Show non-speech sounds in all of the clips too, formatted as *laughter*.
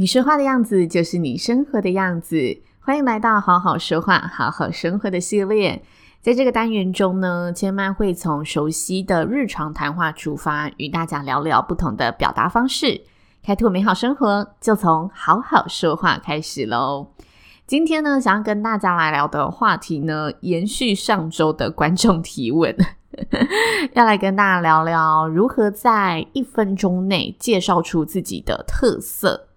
你说话的样子就是你生活的样子。欢迎来到好好说话、好好生活的系列。在这个单元中呢，千曼会从熟悉的日常谈话出发，与大家聊聊不同的表达方式，开拓美好生活。就从好好说话开始喽。今天呢，想要跟大家来聊的话题呢，延续上周的观众提问，*laughs* 要来跟大家聊聊如何在一分钟内介绍出自己的特色。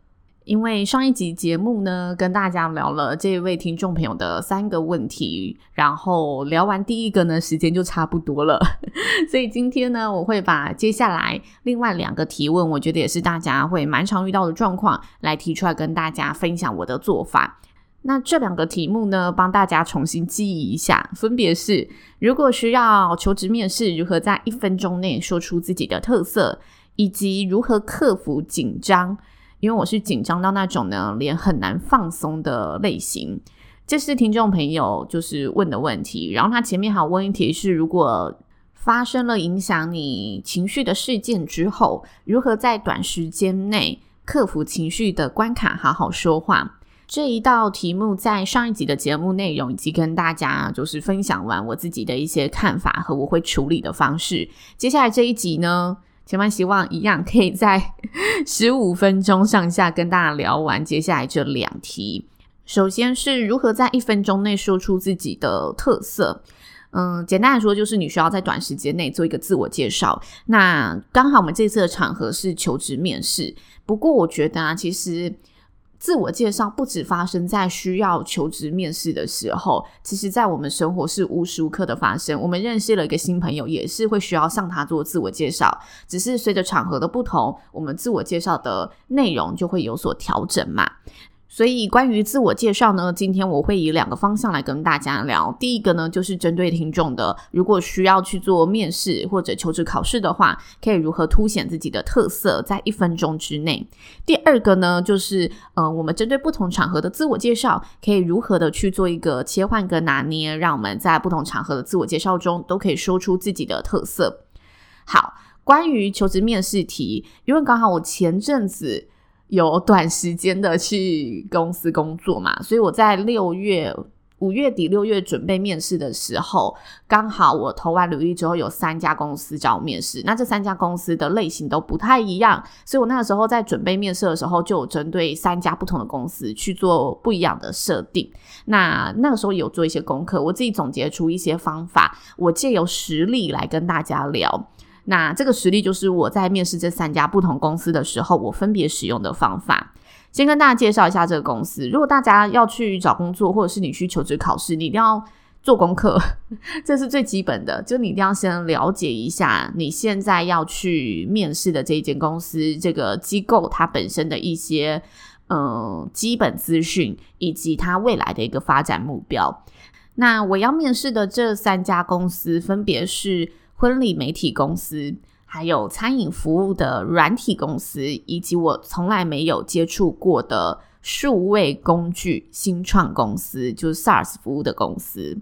因为上一集节目呢，跟大家聊了这位听众朋友的三个问题，然后聊完第一个呢，时间就差不多了，*laughs* 所以今天呢，我会把接下来另外两个提问，我觉得也是大家会蛮常遇到的状况，来提出来跟大家分享我的做法。那这两个题目呢，帮大家重新记忆一下，分别是：如果需要求职面试，如何在一分钟内说出自己的特色，以及如何克服紧张。因为我是紧张到那种呢，脸很难放松的类型。这是听众朋友就是问的问题。然后他前面还有问一题是：如果发生了影响你情绪的事件之后，如何在短时间内克服情绪的关卡，好好说话？这一道题目在上一集的节目内容，以及跟大家就是分享完我自己的一些看法和我会处理的方式。接下来这一集呢，千万希望一样可以在 *laughs* 十五分钟上下跟大家聊完接下来这两题。首先是如何在一分钟内说出自己的特色。嗯，简单来说就是你需要在短时间内做一个自我介绍。那刚好我们这次的场合是求职面试，不过我觉得啊，其实。自我介绍不止发生在需要求职面试的时候，其实在我们生活是无时无刻的发生。我们认识了一个新朋友，也是会需要向他做自我介绍，只是随着场合的不同，我们自我介绍的内容就会有所调整嘛。所以，关于自我介绍呢，今天我会以两个方向来跟大家聊。第一个呢，就是针对听众的，如果需要去做面试或者求职考试的话，可以如何凸显自己的特色，在一分钟之内。第二个呢，就是呃，我们针对不同场合的自我介绍，可以如何的去做一个切换跟拿捏，让我们在不同场合的自我介绍中，都可以说出自己的特色。好，关于求职面试题，因为刚好我前阵子。有短时间的去公司工作嘛，所以我在六月、五月底、六月准备面试的时候，刚好我投完履历之后，有三家公司找我面试。那这三家公司的类型都不太一样，所以我那个时候在准备面试的时候，就有针对三家不同的公司去做不一样的设定。那那个时候有做一些功课，我自己总结出一些方法，我借由实例来跟大家聊。那这个实例就是我在面试这三家不同公司的时候，我分别使用的方法。先跟大家介绍一下这个公司。如果大家要去找工作，或者是你去求职考试，你一定要做功课，*laughs* 这是最基本的。就你一定要先了解一下你现在要去面试的这一间公司，这个机构它本身的一些嗯基本资讯，以及它未来的一个发展目标。那我要面试的这三家公司分别是。婚礼媒体公司，还有餐饮服务的软体公司，以及我从来没有接触过的数位工具新创公司，就是 SaaS 服务的公司。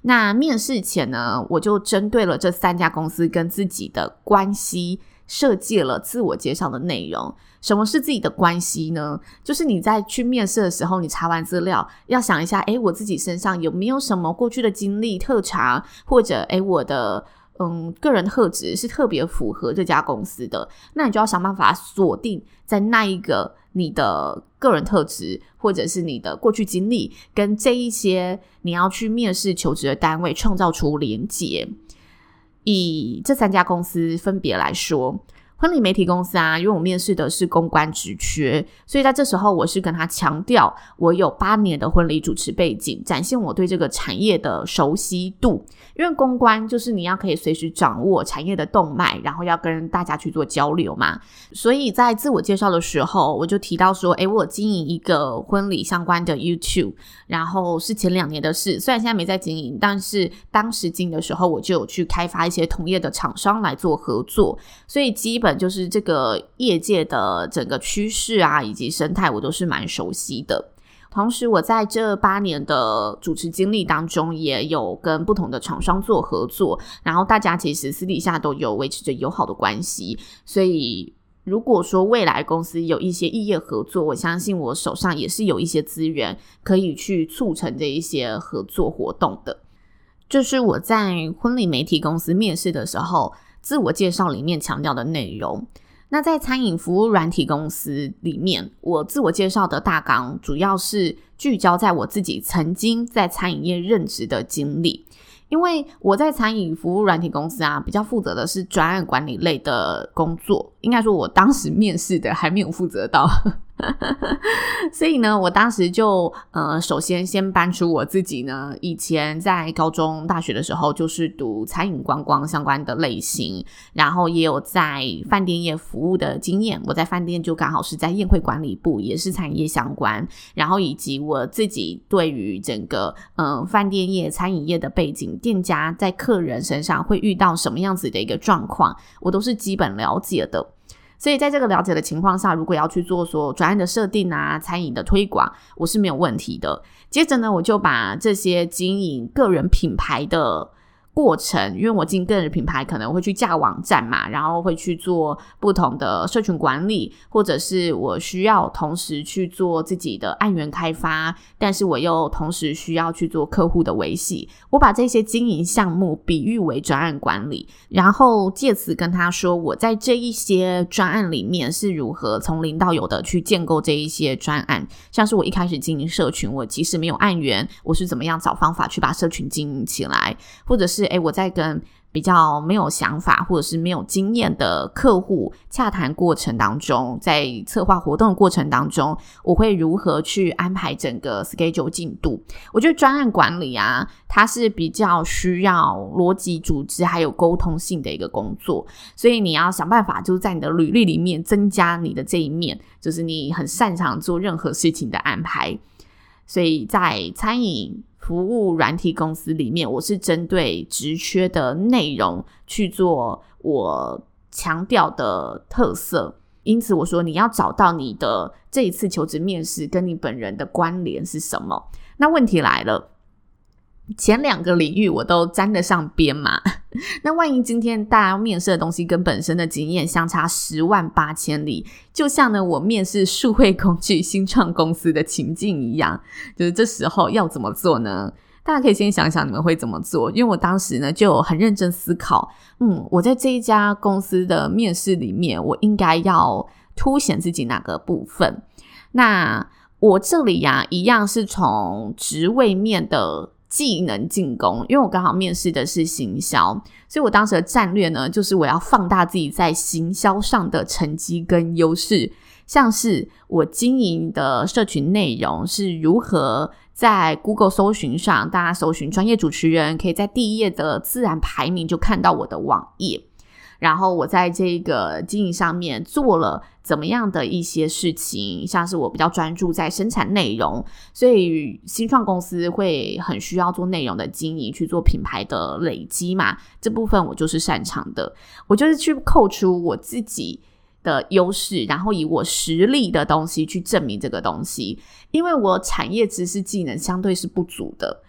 那面试前呢，我就针对了这三家公司跟自己的关系，设计了自我介绍的内容。什么是自己的关系呢？就是你在去面试的时候，你查完资料，要想一下，诶，我自己身上有没有什么过去的经历特长，或者诶，我的。嗯，个人特质是特别符合这家公司的，那你就要想办法锁定在那一个你的个人特质，或者是你的过去经历，跟这一些你要去面试求职的单位创造出连结。以这三家公司分别来说，婚礼媒体公司啊，因为我面试的是公关职缺，所以在这时候我是跟他强调，我有八年的婚礼主持背景，展现我对这个产业的熟悉度。因为公关就是你要可以随时掌握产业的动脉，然后要跟大家去做交流嘛。所以在自我介绍的时候，我就提到说，诶，我经营一个婚礼相关的 YouTube，然后是前两年的事，虽然现在没在经营，但是当时经营的时候，我就有去开发一些同业的厂商来做合作，所以基本。就是这个业界的整个趋势啊，以及生态，我都是蛮熟悉的。同时，我在这八年的主持经历当中，也有跟不同的厂商做合作，然后大家其实私底下都有维持着友好的关系。所以，如果说未来公司有一些异业合作，我相信我手上也是有一些资源可以去促成这一些合作活动的。就是我在婚礼媒体公司面试的时候。自我介绍里面强调的内容，那在餐饮服务软体公司里面，我自我介绍的大纲主要是聚焦在我自己曾经在餐饮业任职的经历，因为我在餐饮服务软体公司啊，比较负责的是专案管理类的工作，应该说我当时面试的还没有负责到。*laughs* 所以呢，我当时就呃，首先先搬出我自己呢，以前在高中、大学的时候就是读餐饮观光相关的类型，然后也有在饭店业服务的经验。我在饭店就刚好是在宴会管理部，也是餐饮业相关。然后以及我自己对于整个嗯、呃、饭店业、餐饮业的背景，店家在客人身上会遇到什么样子的一个状况，我都是基本了解的。所以在这个了解的情况下，如果要去做说专案的设定啊、餐饮的推广，我是没有问题的。接着呢，我就把这些经营个人品牌的。过程，因为我经营个人品牌，可能会去架网站嘛，然后会去做不同的社群管理，或者是我需要同时去做自己的案源开发，但是我又同时需要去做客户的维系。我把这些经营项目比喻为专案管理，然后借此跟他说，我在这一些专案里面是如何从零到有的去建构这一些专案，像是我一开始经营社群，我即使没有案源，我是怎么样找方法去把社群经营起来，或者是。诶，我在跟比较没有想法或者是没有经验的客户洽谈过程当中，在策划活动的过程当中，我会如何去安排整个 schedule 进度？我觉得专案管理啊，它是比较需要逻辑组织还有沟通性的一个工作，所以你要想办法，就是在你的履历里面增加你的这一面，就是你很擅长做任何事情的安排。所以在餐饮服务软体公司里面，我是针对职缺的内容去做我强调的特色。因此，我说你要找到你的这一次求职面试跟你本人的关联是什么？那问题来了。前两个领域我都沾得上边嘛？*laughs* 那万一今天大家面试的东西跟本身的经验相差十万八千里，就像呢我面试数位工具新创公司的情境一样，就是这时候要怎么做呢？大家可以先想想你们会怎么做，因为我当时呢就很认真思考，嗯，我在这一家公司的面试里面，我应该要凸显自己哪个部分？那我这里呀，一样是从职位面的。技能进攻，因为我刚好面试的是行销，所以我当时的战略呢，就是我要放大自己在行销上的成绩跟优势，像是我经营的社群内容是如何在 Google 搜寻上，大家搜寻专业主持人，可以在第一页的自然排名就看到我的网页。然后我在这个经营上面做了怎么样的一些事情，像是我比较专注在生产内容，所以新创公司会很需要做内容的经营，去做品牌的累积嘛，这部分我就是擅长的，我就是去扣除我自己的优势，然后以我实力的东西去证明这个东西，因为我产业知识技能相对是不足的。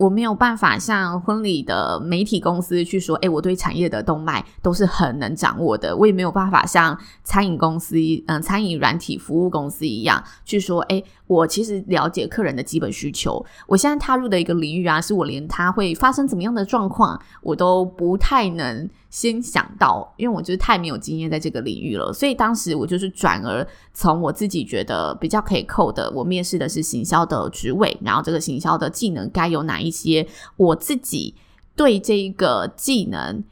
我没有办法像婚礼的媒体公司去说，哎，我对产业的动脉都是很能掌握的。我也没有办法像餐饮公司，嗯，餐饮软体服务公司一样去说，哎，我其实了解客人的基本需求。我现在踏入的一个领域啊，是我连他会发生怎么样的状况，我都不太能。先想到，因为我就是太没有经验在这个领域了，所以当时我就是转而从我自己觉得比较可以扣的，我面试的是行销的职位，然后这个行销的技能该有哪一些，我自己对这个技能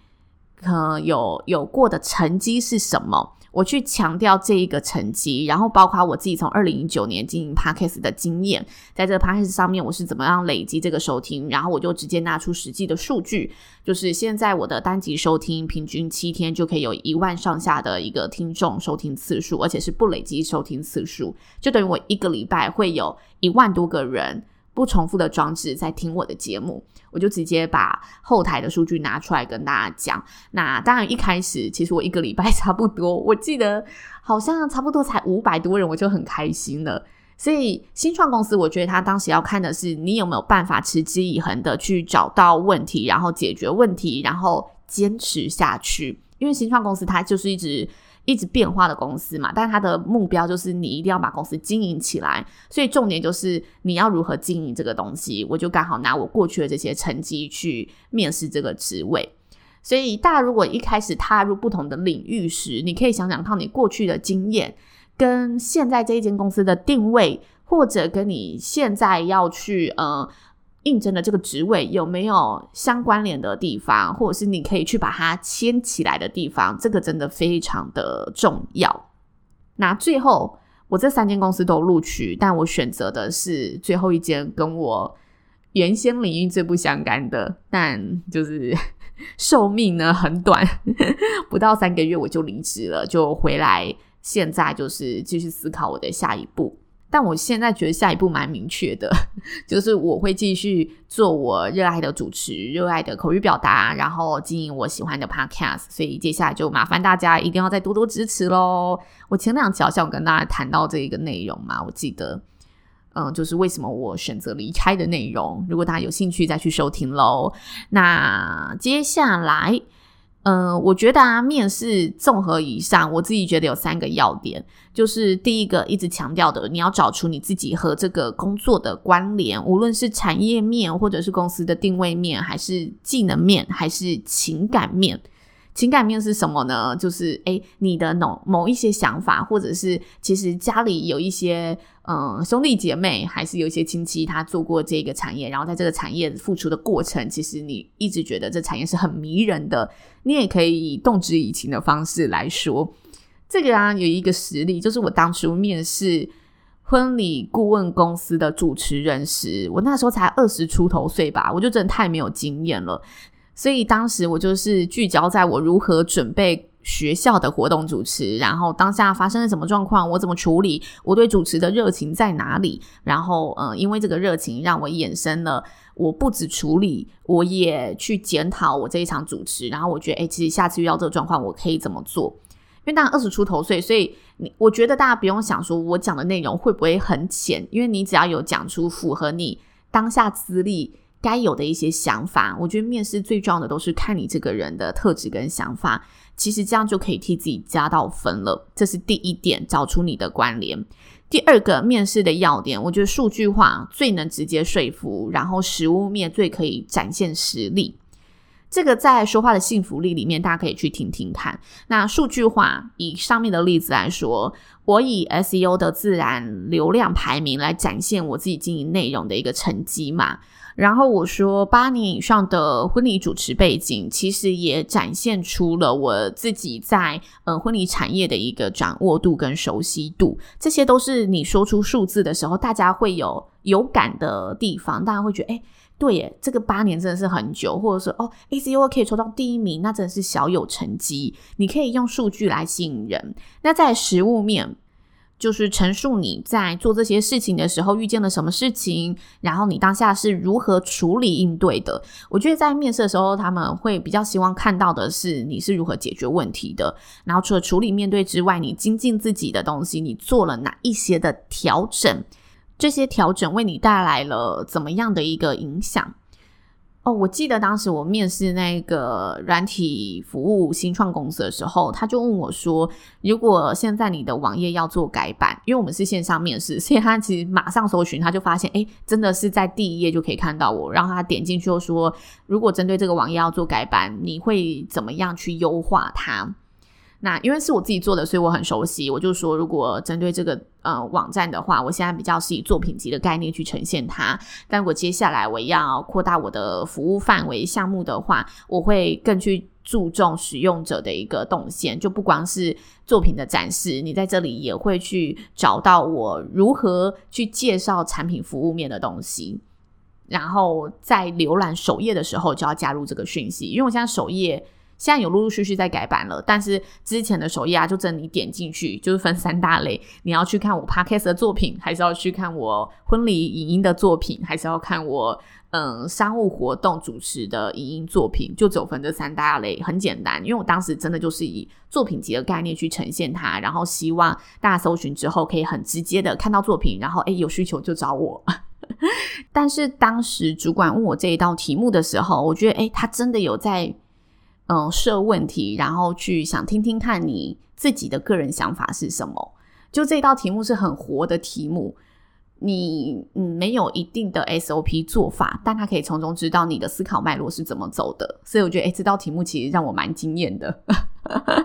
呃有有过的成绩是什么。我去强调这一个成绩，然后包括我自己从二零一九年经营 Podcast 的经验，在这个 Podcast 上面我是怎么样累积这个收听，然后我就直接拿出实际的数据，就是现在我的单集收听平均七天就可以有一万上下的一个听众收听次数，而且是不累积收听次数，就等于我一个礼拜会有一万多个人。不重复的装置在听我的节目，我就直接把后台的数据拿出来跟大家讲。那当然一开始其实我一个礼拜 *laughs* 差不多，我记得好像差不多才五百多人，我就很开心了。所以新创公司，我觉得他当时要看的是你有没有办法持之以恒的去找到问题，然后解决问题，然后坚持下去。因为新创公司它就是一直。一直变化的公司嘛，但是它的目标就是你一定要把公司经营起来，所以重点就是你要如何经营这个东西。我就刚好拿我过去的这些成绩去面试这个职位。所以大家如果一开始踏入不同的领域时，你可以想想看你过去的经验跟现在这一间公司的定位，或者跟你现在要去呃。应征的这个职位有没有相关联的地方，或者是你可以去把它牵起来的地方，这个真的非常的重要。那最后，我这三间公司都录取，但我选择的是最后一间跟我原先领域最不相干的，但就是 *laughs* 寿命呢很短，*laughs* 不到三个月我就离职了，就回来，现在就是继续思考我的下一步。但我现在觉得下一步蛮明确的，*laughs* 就是我会继续做我热爱的主持、热爱的口语表达，然后经营我喜欢的 podcast。所以接下来就麻烦大家一定要再多多支持喽。我前两集好像跟大家谈到这一个内容嘛，我记得，嗯，就是为什么我选择离开的内容。如果大家有兴趣，再去收听喽。那接下来。嗯、我觉得啊，面试综合以上，我自己觉得有三个要点，就是第一个一直强调的，你要找出你自己和这个工作的关联，无论是产业面，或者是公司的定位面，还是技能面，还是情感面。情感面是什么呢？就是诶，你的某某一些想法，或者是其实家里有一些嗯兄弟姐妹，还是有一些亲戚他做过这个产业，然后在这个产业付出的过程，其实你一直觉得这产业是很迷人的。你也可以以动之以情的方式来说，这个啊有一个实例，就是我当初面试婚礼顾问公司的主持人时，我那时候才二十出头岁吧，我就真的太没有经验了。所以当时我就是聚焦在我如何准备学校的活动主持，然后当下发生了什么状况，我怎么处理，我对主持的热情在哪里，然后嗯，因为这个热情让我衍生了，我不止处理，我也去检讨我这一场主持，然后我觉得，诶，其实下次遇到这个状况，我可以怎么做？因为大家二十出头岁，所以你我觉得大家不用想说我讲的内容会不会很浅，因为你只要有讲出符合你当下资历。该有的一些想法，我觉得面试最重要的都是看你这个人的特质跟想法，其实这样就可以替自己加到分了。这是第一点，找出你的关联。第二个面试的要点，我觉得数据化最能直接说服，然后实物面最可以展现实力。这个在说话的幸福力里面，大家可以去听听看。那数据化，以上面的例子来说，我以 SEO 的自然流量排名来展现我自己经营内容的一个成绩嘛。然后我说，八年以上的婚礼主持背景，其实也展现出了我自己在呃婚礼产业的一个掌握度跟熟悉度。这些都是你说出数字的时候，大家会有有感的地方，大家会觉得，诶，对耶，这个八年真的是很久，或者说，哦，SEO 可以抽到第一名，那真的是小有成绩。你可以用数据来吸引人。那在实物面。就是陈述你在做这些事情的时候遇见了什么事情，然后你当下是如何处理应对的。我觉得在面试的时候，他们会比较希望看到的是你是如何解决问题的。然后除了处理面对之外，你精进自己的东西，你做了哪一些的调整？这些调整为你带来了怎么样的一个影响？哦，我记得当时我面试那个软体服务新创公司的时候，他就问我说：“如果现在你的网页要做改版，因为我们是线上面试，所以他其实马上搜寻，他就发现，诶，真的是在第一页就可以看到我。然后他点进去就说，如果针对这个网页要做改版，你会怎么样去优化它？”那因为是我自己做的，所以我很熟悉。我就说，如果针对这个呃网站的话，我现在比较是以作品集的概念去呈现它。但如果接下来我要扩大我的服务范围项目的话，我会更去注重使用者的一个动线，就不光是作品的展示，你在这里也会去找到我如何去介绍产品服务面的东西。然后在浏览首页的时候就要加入这个讯息，因为我现在首页。现在有陆陆续续在改版了，但是之前的首页啊，就真的你点进去就是分三大类，你要去看我 podcast 的作品，还是要去看我婚礼影音的作品，还是要看我嗯商务活动主持的影音作品，就只有分这三大类，很简单，因为我当时真的就是以作品集的概念去呈现它，然后希望大家搜寻之后可以很直接的看到作品，然后诶有需求就找我。*laughs* 但是当时主管问我这一道题目的时候，我觉得诶他真的有在。嗯，设问题，然后去想听听看你自己的个人想法是什么。就这道题目是很活的题目，你嗯没有一定的 SOP 做法，但他可以从中知道你的思考脉络是怎么走的。所以我觉得，诶，这道题目其实让我蛮惊艳的。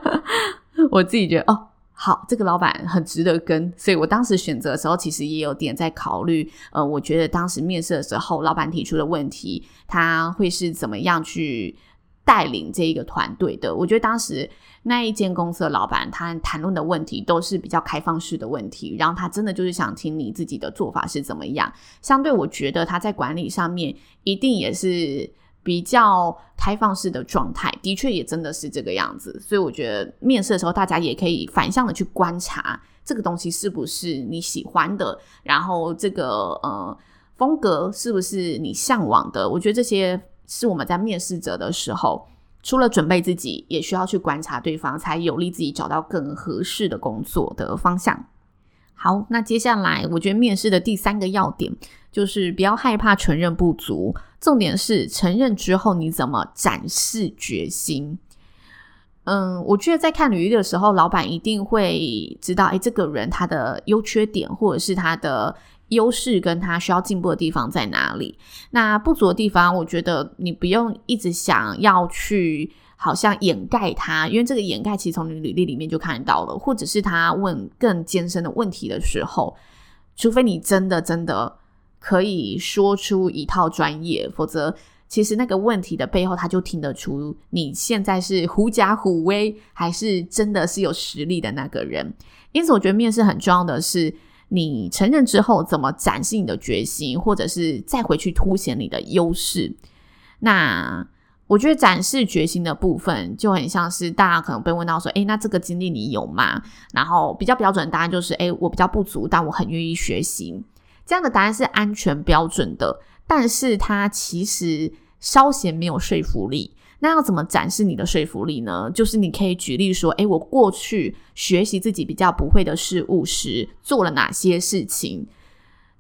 *laughs* 我自己觉得，哦，好，这个老板很值得跟。所以我当时选择的时候，其实也有点在考虑。呃，我觉得当时面试的时候，老板提出的问题，他会是怎么样去。带领这一个团队的，我觉得当时那一间公司的老板，他谈论的问题都是比较开放式的问题，然后他真的就是想听你自己的做法是怎么样。相对，我觉得他在管理上面一定也是比较开放式的状态，的确也真的是这个样子。所以，我觉得面试的时候，大家也可以反向的去观察这个东西是不是你喜欢的，然后这个呃风格是不是你向往的。我觉得这些。是我们在面试者的时候，除了准备自己，也需要去观察对方，才有利自己找到更合适的工作的方向。好，那接下来我觉得面试的第三个要点就是不要害怕承认不足，重点是承认之后你怎么展示决心。嗯，我觉得在看履历的时候，老板一定会知道，诶，这个人他的优缺点，或者是他的。优势跟他需要进步的地方在哪里？那不足的地方，我觉得你不用一直想要去好像掩盖它，因为这个掩盖其实从你履历里面就看到了。或者是他问更艰深的问题的时候，除非你真的真的可以说出一套专业，否则其实那个问题的背后，他就听得出你现在是狐假虎威，还是真的是有实力的那个人。因此，我觉得面试很重要的是。你承认之后，怎么展示你的决心，或者是再回去凸显你的优势？那我觉得展示决心的部分就很像是大家可能被问到说：“诶，那这个经历你有吗？”然后比较标准的答案就是：“诶，我比较不足，但我很愿意学习。”这样的答案是安全标准的，但是它其实稍显没有说服力。那要怎么展示你的说服力呢？就是你可以举例说，诶，我过去学习自己比较不会的事物时，做了哪些事情？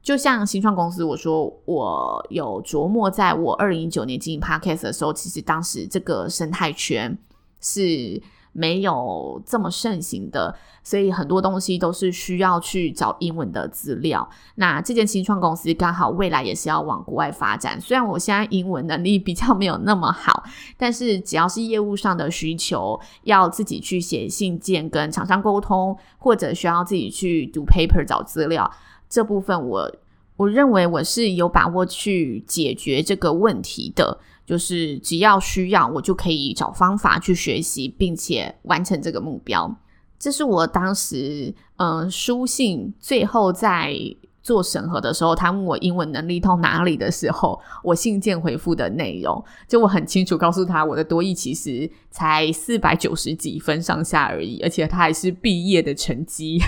就像新创公司，我说我有琢磨，在我二零一九年经营 Podcast 的时候，其实当时这个生态圈是。没有这么盛行的，所以很多东西都是需要去找英文的资料。那这间新创公司刚好未来也是要往国外发展，虽然我现在英文能力比较没有那么好，但是只要是业务上的需求，要自己去写信件跟厂商沟通，或者需要自己去读 paper 找资料，这部分我我认为我是有把握去解决这个问题的。就是只要需要，我就可以找方法去学习，并且完成这个目标。这是我当时嗯、书信最后在做审核的时候，他问我英文能力到哪里的时候，我信件回复的内容。就我很清楚告诉他，我的多益其实才四百九十几分上下而已，而且他还是毕业的成绩。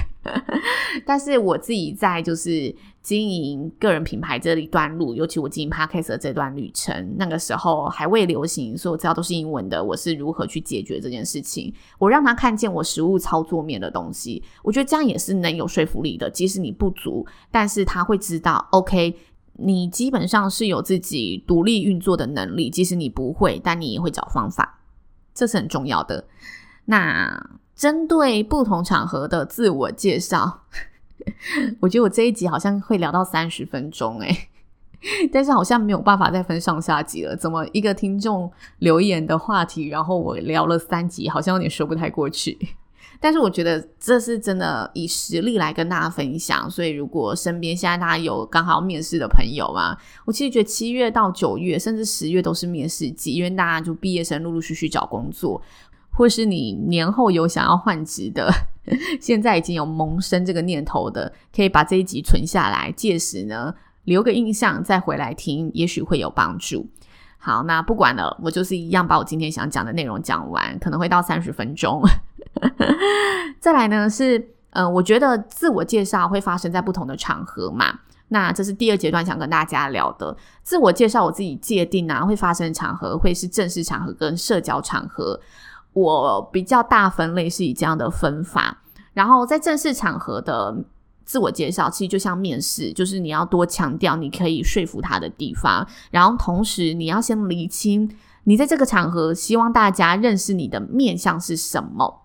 *laughs* 但是我自己在就是。经营个人品牌这一段路，尤其我经营 Podcast 的这段旅程，那个时候还未流行，所有资料都是英文的。我是如何去解决这件事情？我让他看见我实务操作面的东西，我觉得这样也是能有说服力的。即使你不足，但是他会知道，OK，你基本上是有自己独立运作的能力。即使你不会，但你也会找方法，这是很重要的。那针对不同场合的自我介绍。我觉得我这一集好像会聊到三十分钟诶，*laughs* 但是好像没有办法再分上下集了。怎么一个听众留言的话题，然后我聊了三集，好像有点说不太过去。但是我觉得这是真的以实力来跟大家分享。所以如果身边现在大家有刚好面试的朋友啊，我其实觉得七月到九月甚至十月都是面试季，因为大家就毕业生陆陆续续找工作，或是你年后有想要换职的，*laughs* 现在已经有萌生这个念头的，可以把这一集存下来，届时呢留个印象再回来听，也许会有帮助。好，那不管了，我就是一样把我今天想讲的内容讲完，可能会到三十分钟。*laughs* 再来呢是，嗯、呃，我觉得自我介绍会发生在不同的场合嘛，那这是第二阶段想跟大家聊的。自我介绍我自己界定啊，会发生的场合会是正式场合跟社交场合，我比较大分类是以这样的分法，然后在正式场合的。自我介绍其实就像面试，就是你要多强调你可以说服他的地方，然后同时你要先厘清你在这个场合希望大家认识你的面向是什么。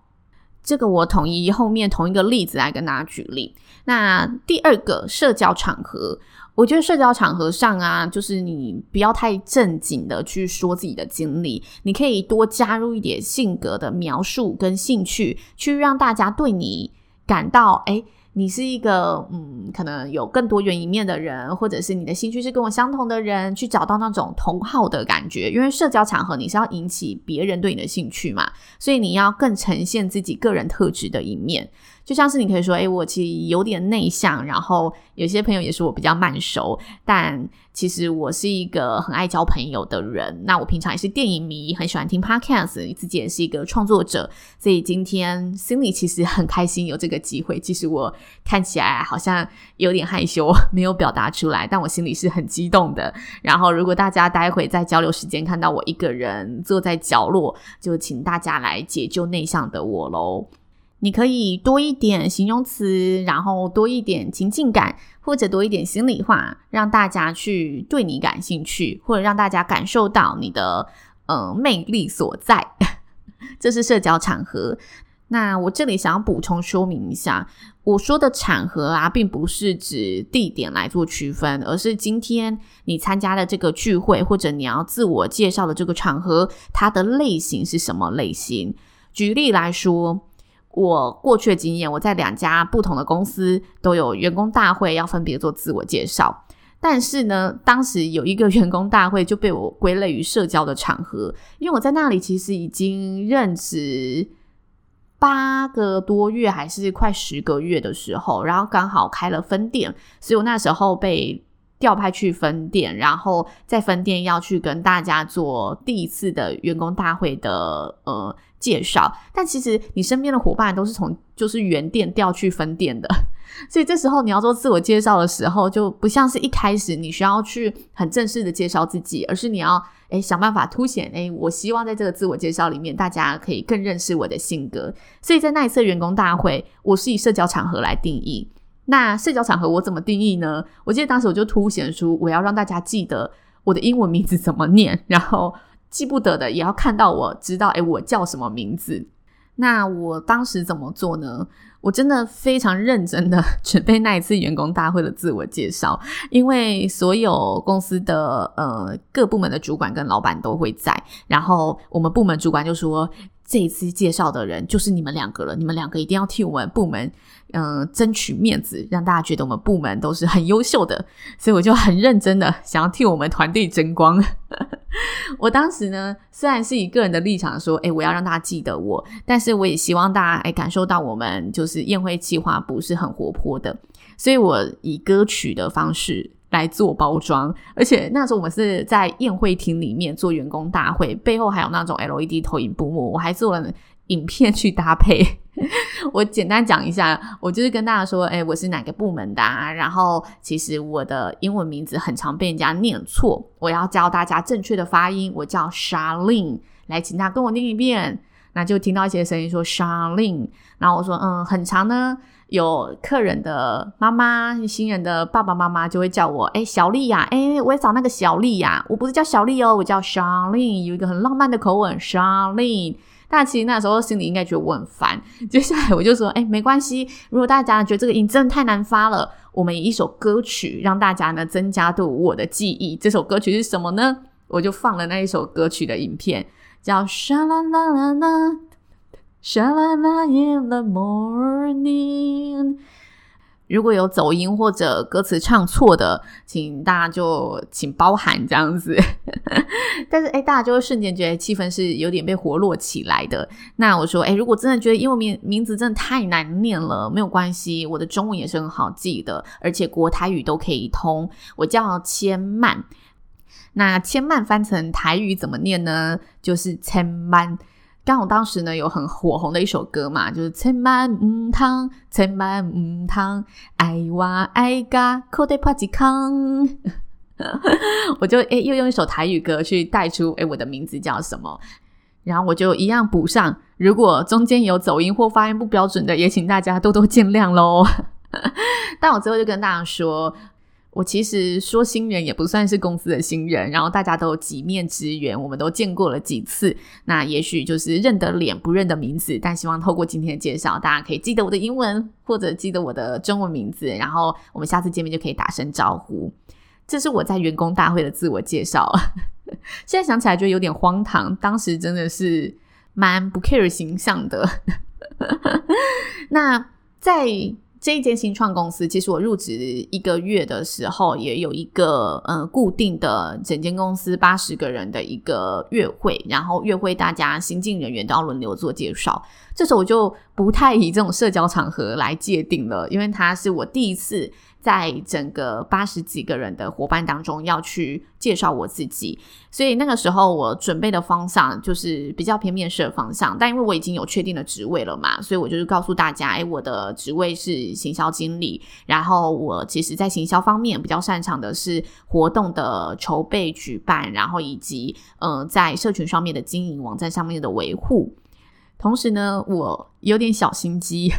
这个我统一后面同一个例子来跟大家举例。那第二个社交场合，我觉得社交场合上啊，就是你不要太正经的去说自己的经历，你可以多加入一点性格的描述跟兴趣，去让大家对你感到诶你是一个嗯，可能有更多元一面的人，或者是你的兴趣是跟我相同的人，去找到那种同好的感觉。因为社交场合你是要引起别人对你的兴趣嘛，所以你要更呈现自己个人特质的一面。就像是你可以说，诶，我其实有点内向，然后有些朋友也是我比较慢熟，但其实我是一个很爱交朋友的人。那我平常也是电影迷，很喜欢听 podcast，自己也是一个创作者，所以今天心里其实很开心有这个机会。其实我看起来好像有点害羞，*laughs* 没有表达出来，但我心里是很激动的。然后如果大家待会在交流时间看到我一个人坐在角落，就请大家来解救内向的我喽。你可以多一点形容词，然后多一点情境感，或者多一点心里话，让大家去对你感兴趣，或者让大家感受到你的呃魅力所在。*laughs* 这是社交场合。那我这里想要补充说明一下，我说的场合啊，并不是指地点来做区分，而是今天你参加的这个聚会，或者你要自我介绍的这个场合，它的类型是什么类型？举例来说。我过去的经验，我在两家不同的公司都有员工大会要分别做自我介绍，但是呢，当时有一个 *laughs* 员工大会就被我归类于社交的场合，因为我在那里其实已经任职八个多月，还是快十个月的时候，然后刚好开了分店，所以我那时候被调派去分店，然后在分店要去跟大家做第一次的员工大会的呃介绍。但其实你身边的伙伴都是从就是原店调去分店的，*laughs* 所以这时候你要做自我介绍的时候，就不像是一开始你需要去很正式的介绍自己，而是你要诶想办法凸显诶我希望在这个自我介绍里面，大家可以更认识我的性格。所以在那一次员工大会，我是以社交场合来定义。那社交场合我怎么定义呢？我记得当时我就凸显出我要让大家记得我的英文名字怎么念，然后记不得的也要看到我知道，诶，我叫什么名字。那我当时怎么做呢？我真的非常认真的 *laughs* 准备那一次员工大会的自我介绍，因为所有公司的呃各部门的主管跟老板都会在，然后我们部门主管就说。这一次介绍的人就是你们两个了，你们两个一定要替我们部门，嗯、争取面子，让大家觉得我们部门都是很优秀的。*laughs* 所以我就很认真的想要替我们团队争光。*laughs* 我当时呢，虽然是以个人的立场说，诶，我要让大家记得我，但是我也希望大家诶感受到我们就是宴会计划不是很活泼的，所以我以歌曲的方式。来做包装，而且那时候我们是在宴会厅里面做员工大会，背后还有那种 LED 投影布幕，我还做了影片去搭配。*laughs* 我简单讲一下，我就是跟大家说，诶，我是哪个部门的啊，然后其实我的英文名字很常被人家念错，我要教大家正确的发音，我叫 Charlene，来，请大家跟我念一遍。那就听到一些声音说 Charlene，然后我说，嗯，很长呢。有客人的妈妈、新人的爸爸妈妈就会叫我哎、小丽呀，哎、我也找那个小丽呀，我不是叫小丽哦，我叫 Charlene，有一个很浪漫的口吻 Charlene。但其实那时候心里应该觉得我很烦。*laughs* 接下来我就说，哎、欸，没关系，如果大家觉得这个音真的太难发了，我们以一首歌曲让大家呢增加对我的记忆。这首歌曲是什么呢？我就放了那一首歌曲的影片，叫沙啦啦啦啦。Sha la la in the morning。如果有走音或者歌词唱错的，请大家就请包涵这样子。*laughs* 但是诶，大家就会瞬间觉得气氛是有点被活络起来的。那我说诶，如果真的觉得英文名名字真的太难念了，没有关系，我的中文也是很好记的，而且国台语都可以通。我叫千曼，那千曼翻成台语怎么念呢？就是千曼。刚好当时呢有很火红的一首歌嘛，就是千万唔通，千万唔通，爱我爱甲口袋破一空。*laughs* 我就诶、又用一首台语歌去带出诶、我的名字叫什么，然后我就一样补上。如果中间有走音或发音不标准的，也请大家多多见谅喽。*laughs* 但我最后就跟大家说。我其实说新人也不算是公司的新人，然后大家都有几面之缘，我们都见过了几次。那也许就是认得脸不认得名字，但希望透过今天的介绍，大家可以记得我的英文或者记得我的中文名字，然后我们下次见面就可以打声招呼。这是我在员工大会的自我介绍，*laughs* 现在想起来觉得有点荒唐，当时真的是蛮不 care 形象的。*laughs* 那在。这一间新创公司，其实我入职一个月的时候，也有一个呃固定的整间公司八十个人的一个月会，然后月会大家新进人员都要轮流做介绍。这时候我就不太以这种社交场合来界定了，因为它是我第一次。在整个八十几个人的伙伴当中，要去介绍我自己，所以那个时候我准备的方向就是比较偏面试的方向。但因为我已经有确定的职位了嘛，所以我就是告诉大家，哎，我的职位是行销经理。然后我其实在行销方面比较擅长的是活动的筹备、举办，然后以及嗯，在社群上面的经营、网站上面的维护。同时呢，我有点小心机，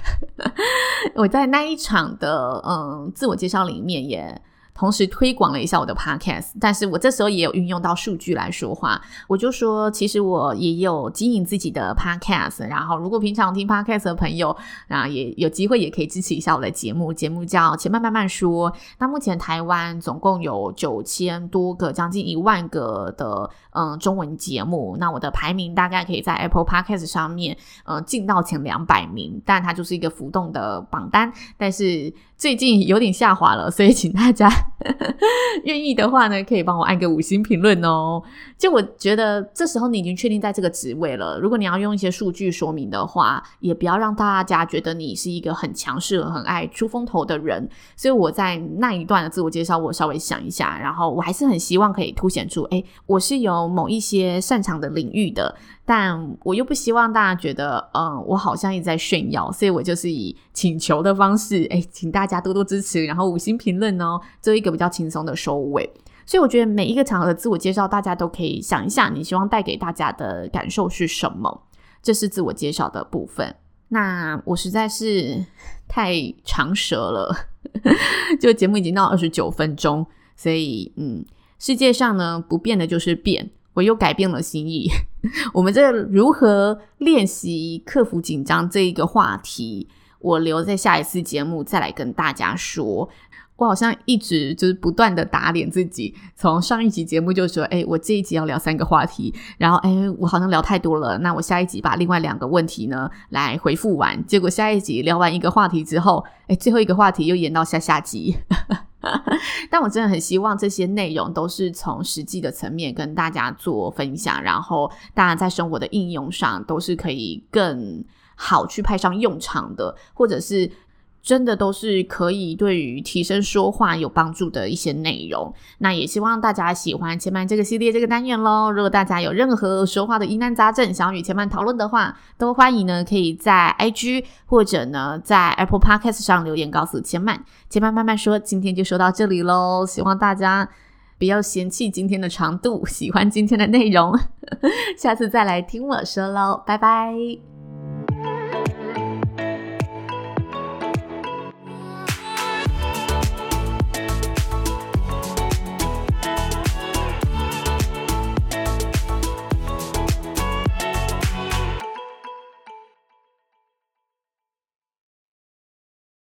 *laughs* 我在那一场的嗯自我介绍里面也。同时推广了一下我的 podcast，但是我这时候也有运用到数据来说话。我就说，其实我也有经营自己的 podcast，然后如果平常听 podcast 的朋友，啊，也有机会也可以支持一下我的节目。节目叫千曼慢慢说。那目前台湾总共有九千多个，将近一万个的嗯中文节目。那我的排名大概可以在 Apple Podcast 上面，嗯进到前两百名，但它就是一个浮动的榜单。但是最近有点下滑了，所以请大家。*laughs* 愿意的话呢，可以帮我按个五星评论哦。就我觉得，这时候你已经确定在这个职位了。如果你要用一些数据说明的话，也不要让大家觉得你是一个很强势、很爱出风头的人。所以我在那一段的自我介绍，我稍微想一下，然后我还是很希望可以凸显出，诶，我是有某一些擅长的领域的。但我又不希望大家觉得，嗯，我好像一直在炫耀，所以我就是以请求的方式，诶，请大家多多支持，然后五星评论哦，做一个比较轻松的收尾。所以我觉得每一个场合的自我介绍，大家都可以想一下，你希望带给大家的感受是什么？这是自我介绍的部分。那我实在是太长舌了，*laughs* 就节目已经到二十九分钟，所以嗯，世界上呢，不变的就是变。我又改变了心意。*laughs* 我们这如何练习克服紧张这一个话题，我留在下一次节目再来跟大家说。我好像一直就是不断的打脸自己，从上一集节目就说：“诶，我这一集要聊三个话题。”然后诶，我好像聊太多了，那我下一集把另外两个问题呢来回复完。结果下一集聊完一个话题之后，诶，最后一个话题又延到下下集。*laughs* *laughs* 但我真的很希望这些内容都是从实际的层面跟大家做分享，然后大家在生活的应用上都是可以更好去派上用场的，或者是。真的都是可以对于提升说话有帮助的一些内容。那也希望大家喜欢千曼这个系列这个单元喽。如果大家有任何说话的疑难杂症，想要与千曼讨论的话，都欢迎呢，可以在 IG 或者呢在 Apple Podcast 上留言告诉千曼。千曼慢慢说，今天就说到这里喽。希望大家不要嫌弃今天的长度，喜欢今天的内容，*laughs* 下次再来听我说喽，拜拜。